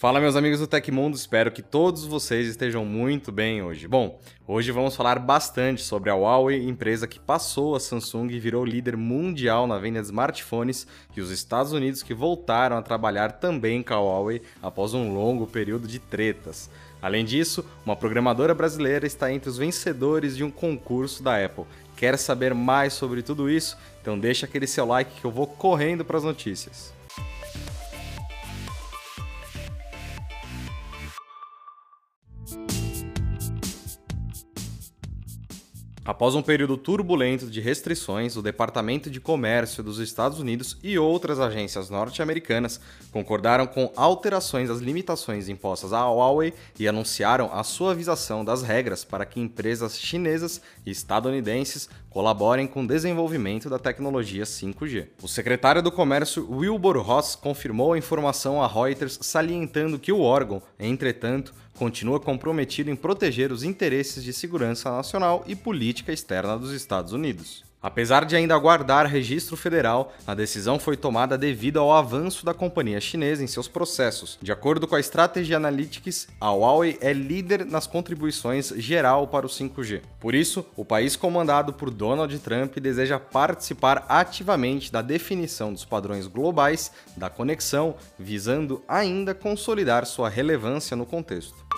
Fala meus amigos do Tecmundo, espero que todos vocês estejam muito bem hoje. Bom, hoje vamos falar bastante sobre a Huawei, empresa que passou a Samsung e virou líder mundial na venda de smartphones, e os Estados Unidos que voltaram a trabalhar também com a Huawei após um longo período de tretas. Além disso, uma programadora brasileira está entre os vencedores de um concurso da Apple. Quer saber mais sobre tudo isso? Então deixa aquele seu like que eu vou correndo para as notícias. Após um período turbulento de restrições, o Departamento de Comércio dos Estados Unidos e outras agências norte-americanas concordaram com alterações às limitações impostas à Huawei e anunciaram a suavização das regras para que empresas chinesas e estadunidenses colaborem com o desenvolvimento da tecnologia 5G. O secretário do Comércio Wilbur Ross confirmou a informação a Reuters, salientando que o órgão, entretanto, continua comprometido em proteger os interesses de segurança nacional e política externa dos Estados Unidos. Apesar de ainda aguardar registro federal, a decisão foi tomada devido ao avanço da companhia chinesa em seus processos. De acordo com a Strategy Analytics, a Huawei é líder nas contribuições geral para o 5G. Por isso, o país comandado por Donald Trump deseja participar ativamente da definição dos padrões globais da conexão, visando ainda consolidar sua relevância no contexto.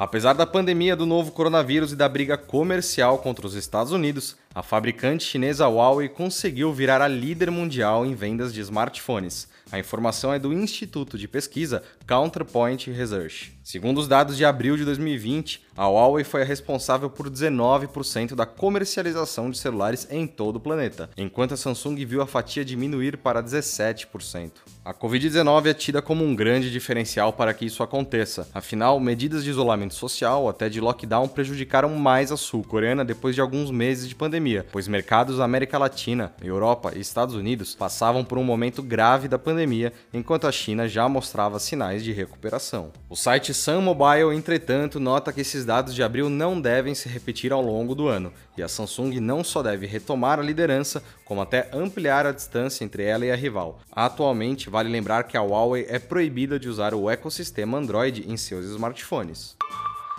Apesar da pandemia do novo coronavírus e da briga comercial contra os Estados Unidos, a fabricante chinesa Huawei conseguiu virar a líder mundial em vendas de smartphones. A informação é do Instituto de Pesquisa Counterpoint Research. Segundo os dados de abril de 2020, a Huawei foi a responsável por 19% da comercialização de celulares em todo o planeta, enquanto a Samsung viu a fatia diminuir para 17%. A Covid-19 é tida como um grande diferencial para que isso aconteça. Afinal, medidas de isolamento social, até de lockdown, prejudicaram mais a sul-coreana depois de alguns meses de pandemia, pois mercados da América Latina, Europa e Estados Unidos passavam por um momento grave da pandemia, enquanto a China já mostrava sinais de recuperação. O site Sun Mobile, entretanto, nota que esses dados de abril não devem se repetir ao longo do ano, e a Samsung não só deve retomar a liderança, como até ampliar a distância entre ela e a rival. Atualmente, vale lembrar que a Huawei é proibida de usar o ecossistema Android em seus smartphones.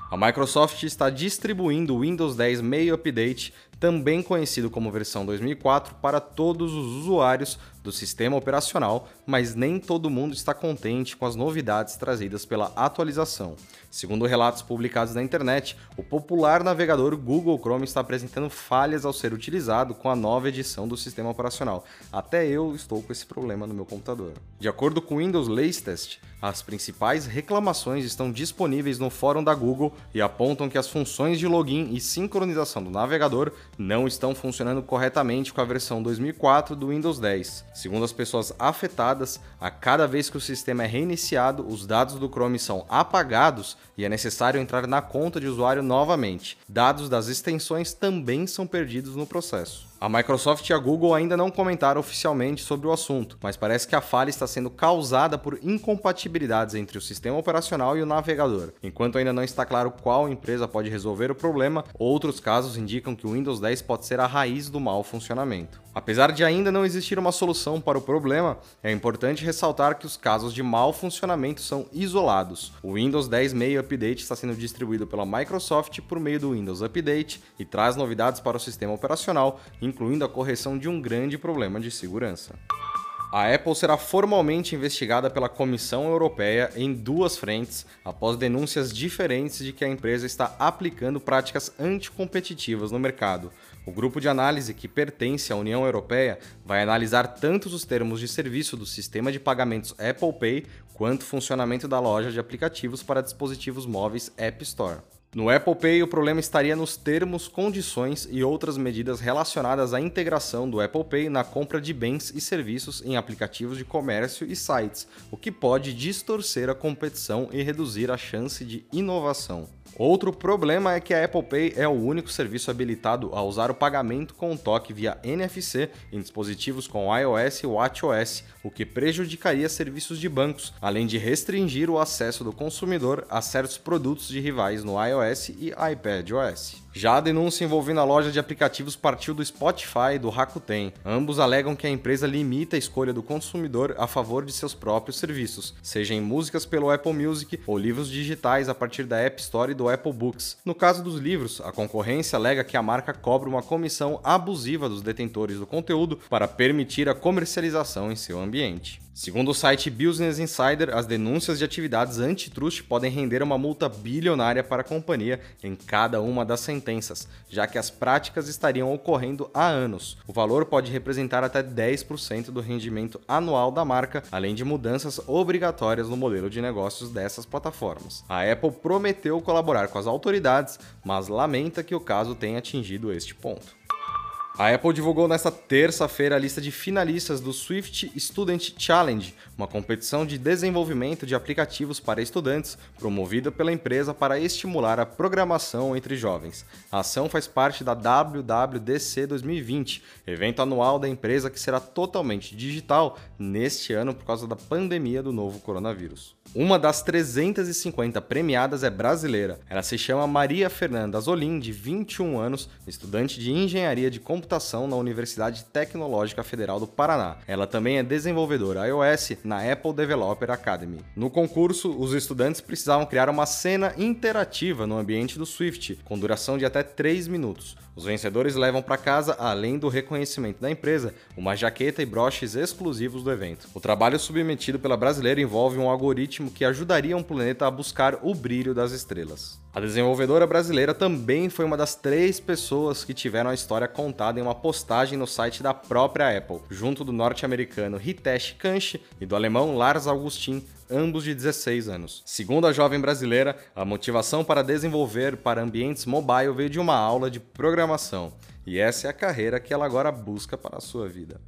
A Microsoft está distribuindo o Windows 10 Meio Update, também conhecido como versão 2004, para todos os usuários do sistema operacional, mas nem todo mundo está contente com as novidades trazidas pela atualização. Segundo relatos publicados na internet, o popular navegador Google Chrome está apresentando falhas ao ser utilizado com a nova edição do sistema operacional. Até eu estou com esse problema no meu computador. De acordo com o Windows Latest, as principais reclamações estão disponíveis no fórum da Google e apontam que as funções de login e sincronização do navegador não estão funcionando corretamente com a versão 2004 do Windows 10. Segundo as pessoas afetadas, a cada vez que o sistema é reiniciado, os dados do Chrome são apagados e é necessário entrar na conta de usuário novamente. Dados das extensões também são perdidos no processo. A Microsoft e a Google ainda não comentaram oficialmente sobre o assunto, mas parece que a falha está sendo causada por incompatibilidades entre o sistema operacional e o navegador. Enquanto ainda não está claro qual empresa pode resolver o problema, outros casos indicam que o Windows 10 pode ser a raiz do mau funcionamento. Apesar de ainda não existir uma solução para o problema, é importante ressaltar que os casos de mau funcionamento são isolados. O Windows 10 Meio Update está sendo distribuído pela Microsoft por meio do Windows Update e traz novidades para o sistema operacional, incluindo a correção de um grande problema de segurança. A Apple será formalmente investigada pela Comissão Europeia em duas frentes após denúncias diferentes de que a empresa está aplicando práticas anticompetitivas no mercado. O grupo de análise que pertence à União Europeia vai analisar tanto os termos de serviço do sistema de pagamentos Apple Pay quanto o funcionamento da loja de aplicativos para dispositivos móveis App Store. No Apple Pay, o problema estaria nos termos, condições e outras medidas relacionadas à integração do Apple Pay na compra de bens e serviços em aplicativos de comércio e sites, o que pode distorcer a competição e reduzir a chance de inovação. Outro problema é que a Apple Pay é o único serviço habilitado a usar o pagamento com toque via NFC em dispositivos com iOS e WatchOS, o que prejudicaria serviços de bancos, além de restringir o acesso do consumidor a certos produtos de rivais no iOS e iPadOS. Já a denúncia envolvendo a loja de aplicativos partiu do Spotify e do Rakuten. Ambos alegam que a empresa limita a escolha do consumidor a favor de seus próprios serviços, seja em músicas pelo Apple Music ou livros digitais a partir da App Store e do Apple Books. No caso dos livros, a concorrência alega que a marca cobra uma comissão abusiva dos detentores do conteúdo para permitir a comercialização em seu ambiente. Segundo o site Business Insider, as denúncias de atividades antitrust podem render uma multa bilionária para a companhia em cada uma das sentenças, já que as práticas estariam ocorrendo há anos. O valor pode representar até 10% do rendimento anual da marca, além de mudanças obrigatórias no modelo de negócios dessas plataformas. A Apple prometeu colaborar com as autoridades, mas lamenta que o caso tenha atingido este ponto. A Apple divulgou nesta terça-feira a lista de finalistas do Swift Student Challenge, uma competição de desenvolvimento de aplicativos para estudantes promovida pela empresa para estimular a programação entre jovens. A ação faz parte da WWDC 2020, evento anual da empresa que será totalmente digital neste ano por causa da pandemia do novo coronavírus. Uma das 350 premiadas é brasileira. Ela se chama Maria Fernanda Zolim, de 21 anos, estudante de engenharia de computação na Universidade Tecnológica Federal do Paraná. Ela também é desenvolvedora iOS na Apple Developer Academy. No concurso, os estudantes precisavam criar uma cena interativa no ambiente do Swift, com duração de até 3 minutos. Os vencedores levam para casa, além do reconhecimento da empresa, uma jaqueta e broches exclusivos do evento. O trabalho submetido pela brasileira envolve um algoritmo que ajudaria um planeta a buscar o brilho das estrelas. A desenvolvedora brasileira também foi uma das três pessoas que tiveram a história contada em uma postagem no site da própria Apple, junto do norte-americano Hitesh Kanchi e do alemão Lars Augustin, ambos de 16 anos. Segundo a jovem brasileira, a motivação para desenvolver para ambientes mobile veio de uma aula de programação, e essa é a carreira que ela agora busca para a sua vida.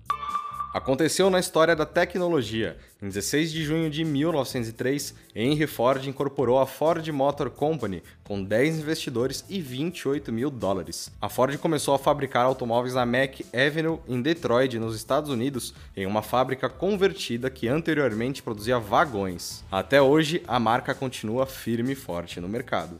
Aconteceu na história da tecnologia. Em 16 de junho de 1903, Henry Ford incorporou a Ford Motor Company com 10 investidores e 28 mil dólares. A Ford começou a fabricar automóveis na Mac Avenue, em Detroit, nos Estados Unidos, em uma fábrica convertida que anteriormente produzia vagões. Até hoje, a marca continua firme e forte no mercado.